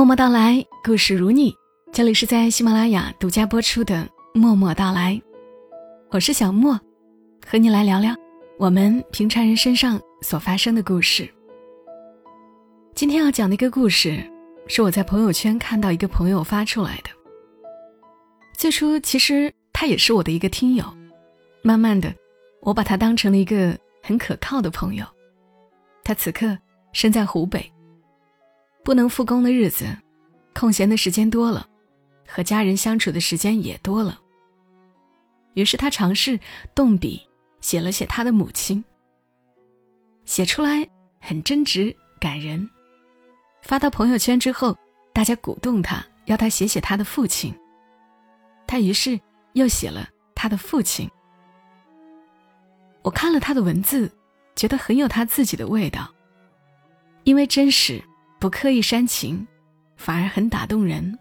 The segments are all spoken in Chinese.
默默到来，故事如你。这里是在喜马拉雅独家播出的《默默到来》，我是小莫，和你来聊聊我们平常人身上所发生的故事。今天要讲的一个故事，是我在朋友圈看到一个朋友发出来的。最初其实他也是我的一个听友，慢慢的，我把他当成了一个很可靠的朋友。他此刻身在湖北。不能复工的日子，空闲的时间多了，和家人相处的时间也多了。于是他尝试动笔写了写他的母亲，写出来很真挚感人。发到朋友圈之后，大家鼓动他，要他写写他的父亲。他于是又写了他的父亲。我看了他的文字，觉得很有他自己的味道，因为真实。不刻意煽情，反而很打动人。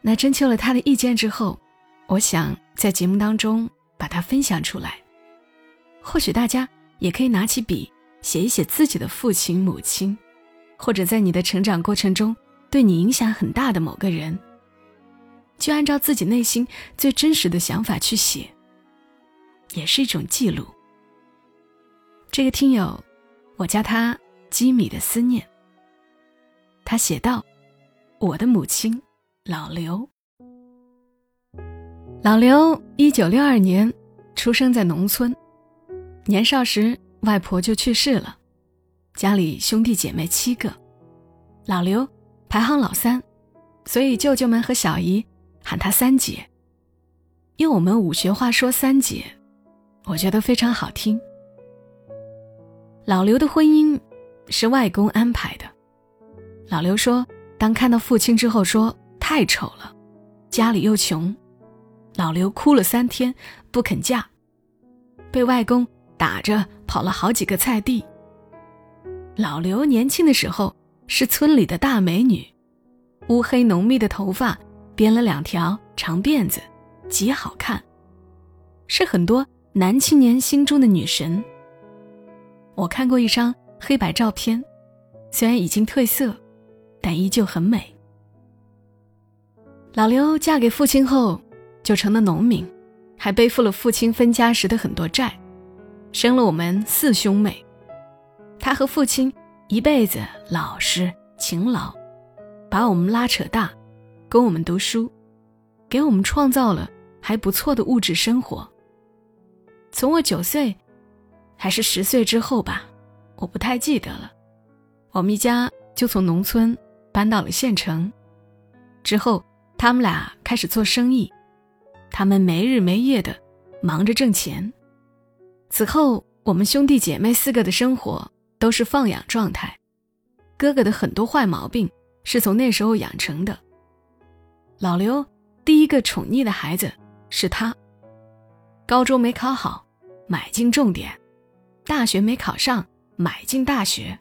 那征求了他的意见之后，我想在节目当中把它分享出来。或许大家也可以拿起笔写一写自己的父亲、母亲，或者在你的成长过程中对你影响很大的某个人，就按照自己内心最真实的想法去写，也是一种记录。这个听友，我叫他“基米的思念”。他写道：“我的母亲，老刘。老刘一九六二年出生在农村，年少时外婆就去世了，家里兄弟姐妹七个，老刘排行老三，所以舅舅们和小姨喊他三姐。用我们武学话说三姐，我觉得非常好听。老刘的婚姻是外公安排的。”老刘说：“当看到父亲之后，说太丑了，家里又穷，老刘哭了三天，不肯嫁，被外公打着跑了好几个菜地。老刘年轻的时候是村里的大美女，乌黑浓密的头发编了两条长辫子，极好看，是很多男青年心中的女神。我看过一张黑白照片，虽然已经褪色。”但依旧很美。老刘嫁给父亲后，就成了农民，还背负了父亲分家时的很多债，生了我们四兄妹。他和父亲一辈子老实勤劳，把我们拉扯大，供我们读书，给我们创造了还不错的物质生活。从我九岁，还是十岁之后吧，我不太记得了。我们一家就从农村。搬到了县城，之后他们俩开始做生意，他们没日没夜的忙着挣钱。此后，我们兄弟姐妹四个的生活都是放养状态，哥哥的很多坏毛病是从那时候养成的。老刘第一个宠溺的孩子是他，高中没考好，买进重点；大学没考上，买进大学；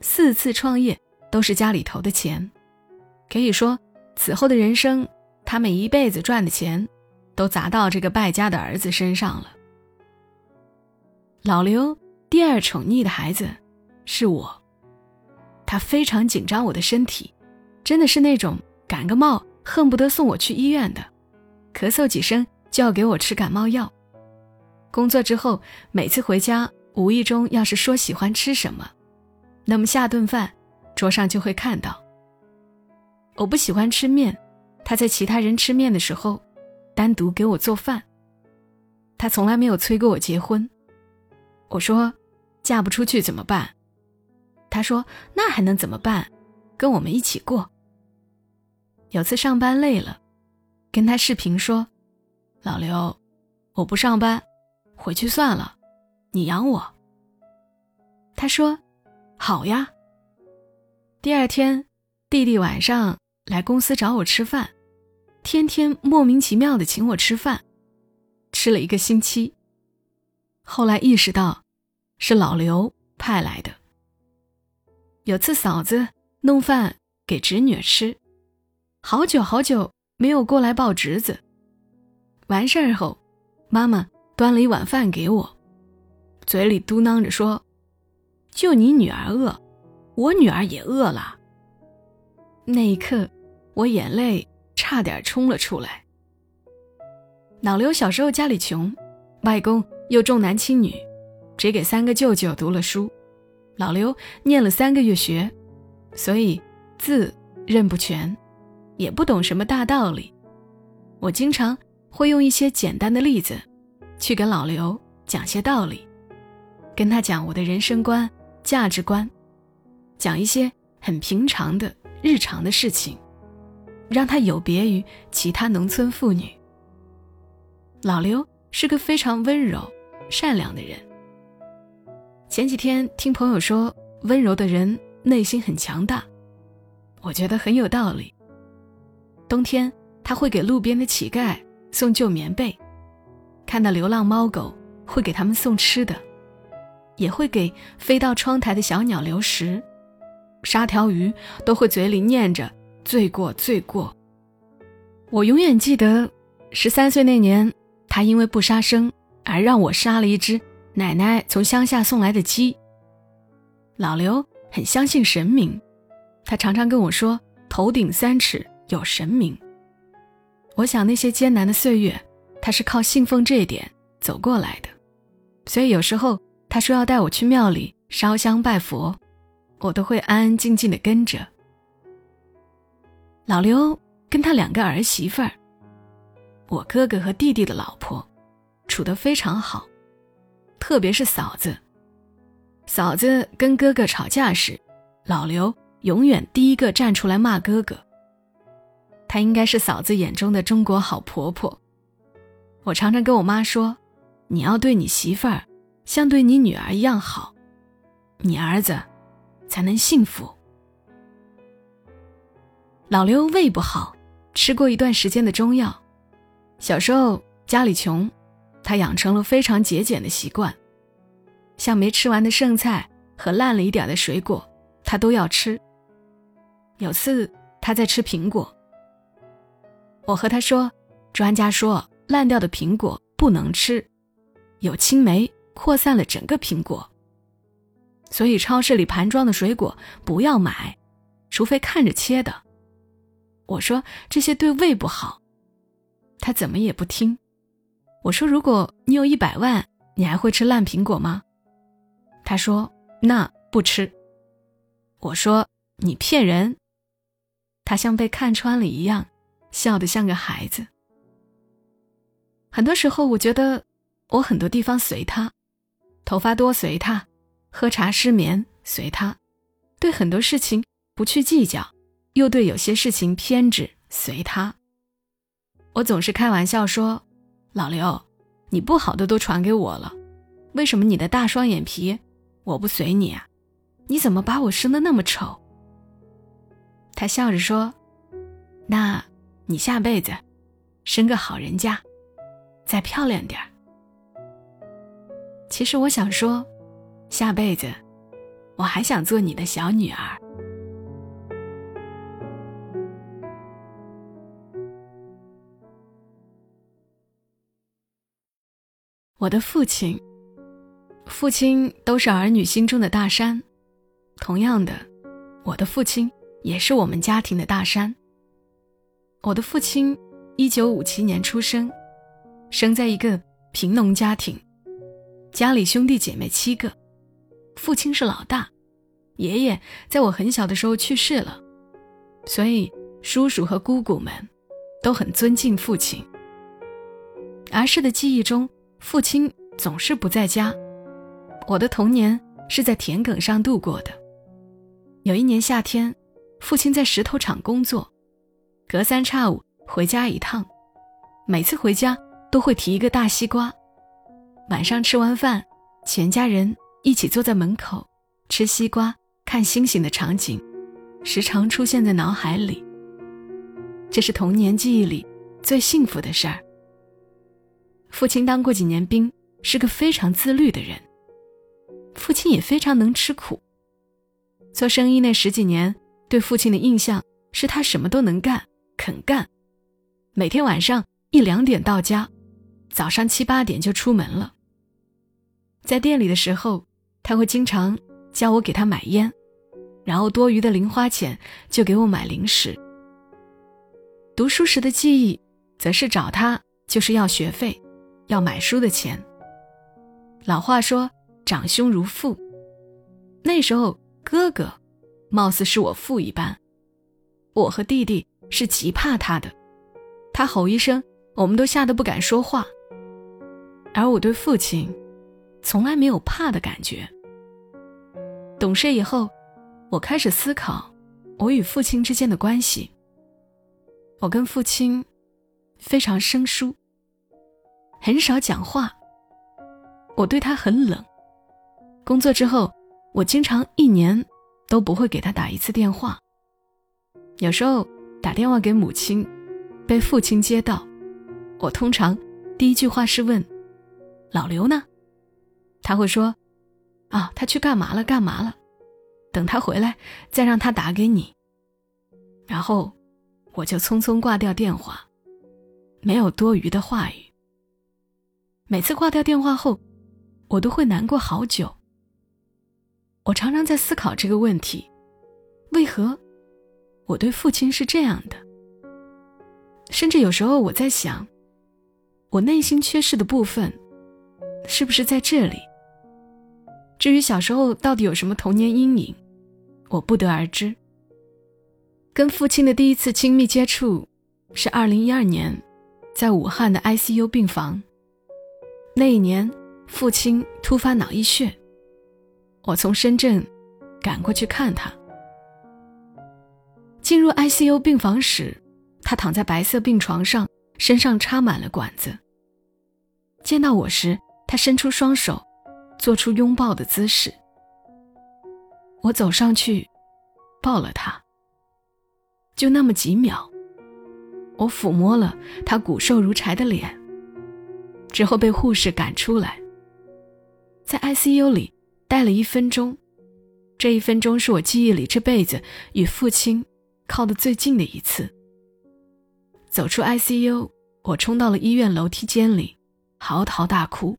四次创业。都是家里头的钱，可以说此后的人生，他们一辈子赚的钱，都砸到这个败家的儿子身上了。老刘第二宠溺的孩子是我，他非常紧张我的身体，真的是那种感个冒恨不得送我去医院的，咳嗽几声就要给我吃感冒药。工作之后，每次回家无意中要是说喜欢吃什么，那么下顿饭。桌上就会看到。我不喜欢吃面，他在其他人吃面的时候，单独给我做饭。他从来没有催过我结婚。我说，嫁不出去怎么办？他说，那还能怎么办？跟我们一起过。有次上班累了，跟他视频说：“老刘，我不上班，回去算了，你养我。”他说：“好呀。”第二天，弟弟晚上来公司找我吃饭，天天莫名其妙的请我吃饭，吃了一个星期。后来意识到，是老刘派来的。有次嫂子弄饭给侄女吃，好久好久没有过来抱侄子。完事儿后，妈妈端了一碗饭给我，嘴里嘟囔着说：“就你女儿饿。”我女儿也饿了。那一刻，我眼泪差点冲了出来。老刘小时候家里穷，外公又重男轻女，只给三个舅舅读了书，老刘念了三个月学，所以字认不全，也不懂什么大道理。我经常会用一些简单的例子，去跟老刘讲些道理，跟他讲我的人生观、价值观，讲一些很平常的。日常的事情，让他有别于其他农村妇女。老刘是个非常温柔、善良的人。前几天听朋友说，温柔的人内心很强大，我觉得很有道理。冬天他会给路边的乞丐送旧棉被，看到流浪猫狗会给他们送吃的，也会给飞到窗台的小鸟留食。杀条鱼都会嘴里念着“罪过，罪过”。我永远记得，十三岁那年，他因为不杀生而让我杀了一只奶奶从乡下送来的鸡。老刘很相信神明，他常常跟我说：“头顶三尺有神明。”我想那些艰难的岁月，他是靠信奉这一点走过来的。所以有时候他说要带我去庙里烧香拜佛。我都会安安静静的跟着。老刘跟他两个儿媳妇儿，我哥哥和弟弟的老婆，处得非常好，特别是嫂子。嫂子跟哥哥吵架时，老刘永远第一个站出来骂哥哥。她应该是嫂子眼中的中国好婆婆。我常常跟我妈说：“你要对你媳妇儿像对你女儿一样好，你儿子。”才能幸福。老刘胃不好，吃过一段时间的中药。小时候家里穷，他养成了非常节俭的习惯，像没吃完的剩菜和烂了一点的水果，他都要吃。有次他在吃苹果，我和他说：“专家说烂掉的苹果不能吃，有青霉扩散了整个苹果。”所以超市里盘装的水果不要买，除非看着切的。我说这些对胃不好，他怎么也不听。我说如果你有一百万，你还会吃烂苹果吗？他说那不吃。我说你骗人。他像被看穿了一样，笑得像个孩子。很多时候我觉得我很多地方随他，头发多随他。喝茶失眠随他，对很多事情不去计较，又对有些事情偏执随他。我总是开玩笑说：“老刘，你不好的都传给我了，为什么你的大双眼皮我不随你啊？你怎么把我生的那么丑？”他笑着说：“那，你下辈子生个好人家，再漂亮点儿。”其实我想说。下辈子，我还想做你的小女儿。我的父亲、父亲都是儿女心中的大山，同样的，我的父亲也是我们家庭的大山。我的父亲一九五七年出生，生在一个贫农家庭，家里兄弟姐妹七个。父亲是老大，爷爷在我很小的时候去世了，所以叔叔和姑姑们都很尊敬父亲。儿时的记忆中，父亲总是不在家，我的童年是在田埂上度过的。有一年夏天，父亲在石头厂工作，隔三差五回家一趟，每次回家都会提一个大西瓜。晚上吃完饭，全家人。一起坐在门口吃西瓜、看星星的场景，时常出现在脑海里。这是童年记忆里最幸福的事儿。父亲当过几年兵，是个非常自律的人。父亲也非常能吃苦。做生意那十几年，对父亲的印象是他什么都能干，肯干。每天晚上一两点到家，早上七八点就出门了。在店里的时候。他会经常叫我给他买烟，然后多余的零花钱就给我买零食。读书时的记忆，则是找他就是要学费，要买书的钱。老话说“长兄如父”，那时候哥哥，貌似是我父一般，我和弟弟是极怕他的，他吼一声，我们都吓得不敢说话。而我对父亲，从来没有怕的感觉。懂事以后，我开始思考我与父亲之间的关系。我跟父亲非常生疏，很少讲话。我对他很冷。工作之后，我经常一年都不会给他打一次电话。有时候打电话给母亲，被父亲接到，我通常第一句话是问：“老刘呢？”他会说：“啊，他去干嘛了？干嘛了？等他回来再让他打给你。”然后。我就匆匆挂掉电话，没有多余的话语。每次挂掉电话后，我都会难过好久。我常常在思考这个问题：为何我对父亲是这样的？甚至有时候我在想，我内心缺失的部分，是不是在这里？至于小时候到底有什么童年阴影，我不得而知。跟父亲的第一次亲密接触，是二零一二年，在武汉的 ICU 病房。那一年，父亲突发脑溢血，我从深圳赶过去看他。进入 ICU 病房时，他躺在白色病床上，身上插满了管子。见到我时，他伸出双手，做出拥抱的姿势。我走上去，抱了他。就那么几秒，我抚摸了他骨瘦如柴的脸，之后被护士赶出来，在 ICU 里待了一分钟。这一分钟是我记忆里这辈子与父亲靠得最近的一次。走出 ICU，我冲到了医院楼梯间里，嚎啕大哭。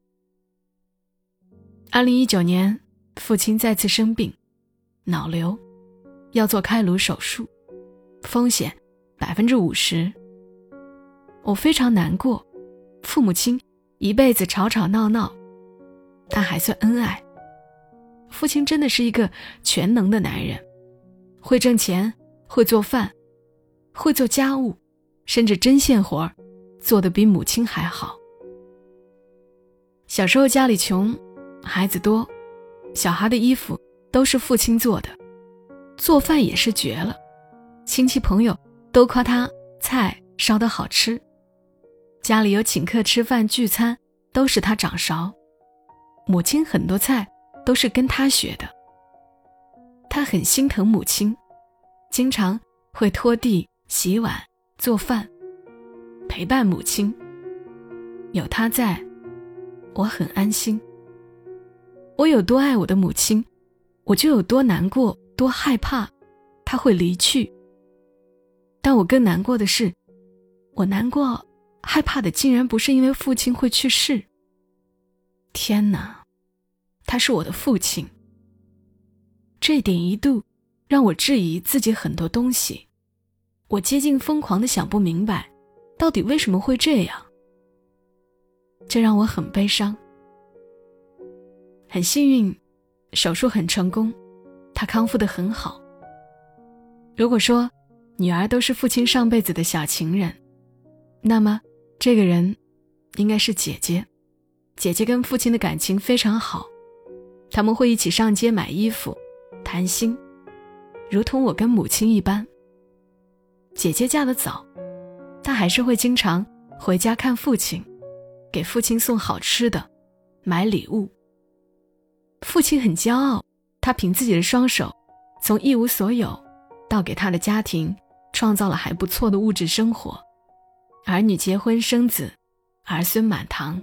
二零一九年，父亲再次生病，脑瘤，要做开颅手术。风险百分之五十。我非常难过，父母亲一辈子吵吵闹闹，但还算恩爱。父亲真的是一个全能的男人，会挣钱，会做饭，会做家务，甚至针线活儿做得比母亲还好。小时候家里穷，孩子多，小孩的衣服都是父亲做的，做饭也是绝了。亲戚朋友都夸他菜烧得好吃，家里有请客吃饭聚餐都是他掌勺，母亲很多菜都是跟他学的。他很心疼母亲，经常会拖地、洗碗、做饭，陪伴母亲。有他在，我很安心。我有多爱我的母亲，我就有多难过、多害怕，他会离去。但我更难过的是，我难过、害怕的竟然不是因为父亲会去世。天哪，他是我的父亲。这点一度让我质疑自己很多东西，我接近疯狂的想不明白，到底为什么会这样。这让我很悲伤。很幸运，手术很成功，他康复的很好。如果说，女儿都是父亲上辈子的小情人，那么这个人应该是姐姐。姐姐跟父亲的感情非常好，他们会一起上街买衣服、谈心，如同我跟母亲一般。姐姐嫁得早，她还是会经常回家看父亲，给父亲送好吃的，买礼物。父亲很骄傲，他凭自己的双手，从一无所有到给他的家庭。创造了还不错的物质生活，儿女结婚生子，儿孙满堂。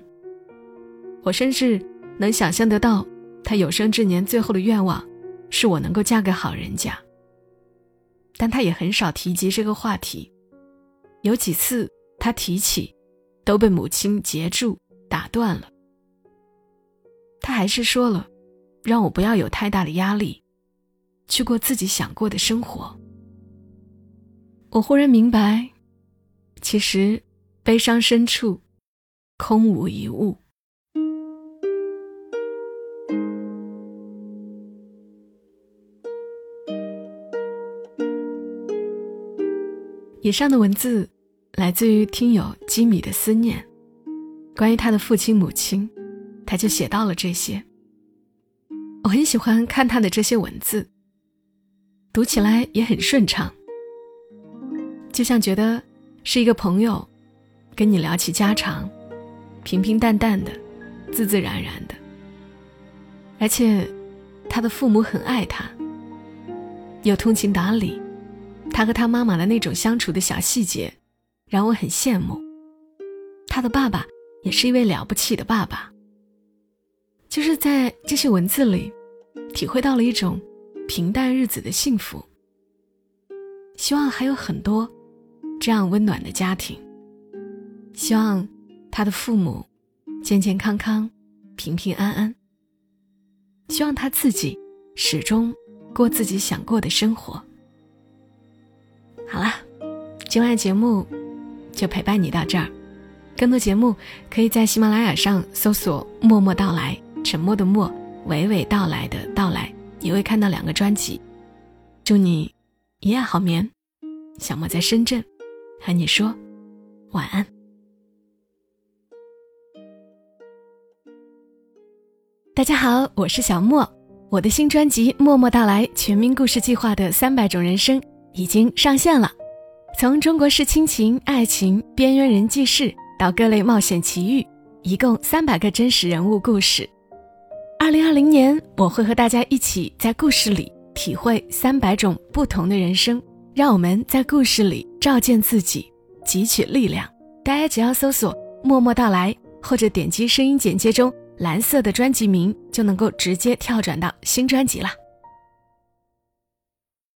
我甚至能想象得到，他有生之年最后的愿望，是我能够嫁给好人家。但他也很少提及这个话题，有几次他提起，都被母亲截住打断了。他还是说了，让我不要有太大的压力，去过自己想过的生活。我忽然明白，其实悲伤深处空无一物。以上的文字来自于听友基米的思念，关于他的父亲母亲，他就写到了这些。我很喜欢看他的这些文字，读起来也很顺畅，就像觉得是一个朋友跟你聊起家常，平平淡淡的，自自然然的。而且他的父母很爱他，又通情达理。他和他妈妈的那种相处的小细节，让我很羡慕。他的爸爸也是一位了不起的爸爸。就是在这些文字里，体会到了一种平淡日子的幸福。希望还有很多这样温暖的家庭。希望他的父母健健康康、平平安安。希望他自己始终过自己想过的生活。好了，今晚的节目就陪伴你到这儿。更多节目可以在喜马拉雅上搜索“默默到来”，沉默的默，娓娓道来的到来，你会看到两个专辑。祝你一夜好眠，小莫在深圳和你说晚安。大家好，我是小莫，我的新专辑《默默到来》全民故事计划的三百种人生。已经上线了，从中国式亲情、爱情、边缘人记事到各类冒险奇遇，一共三百个真实人物故事。二零二零年，我会和大家一起在故事里体会三百种不同的人生，让我们在故事里照见自己，汲取力量。大家只要搜索“默默到来”或者点击声音简介中蓝色的专辑名，就能够直接跳转到新专辑了。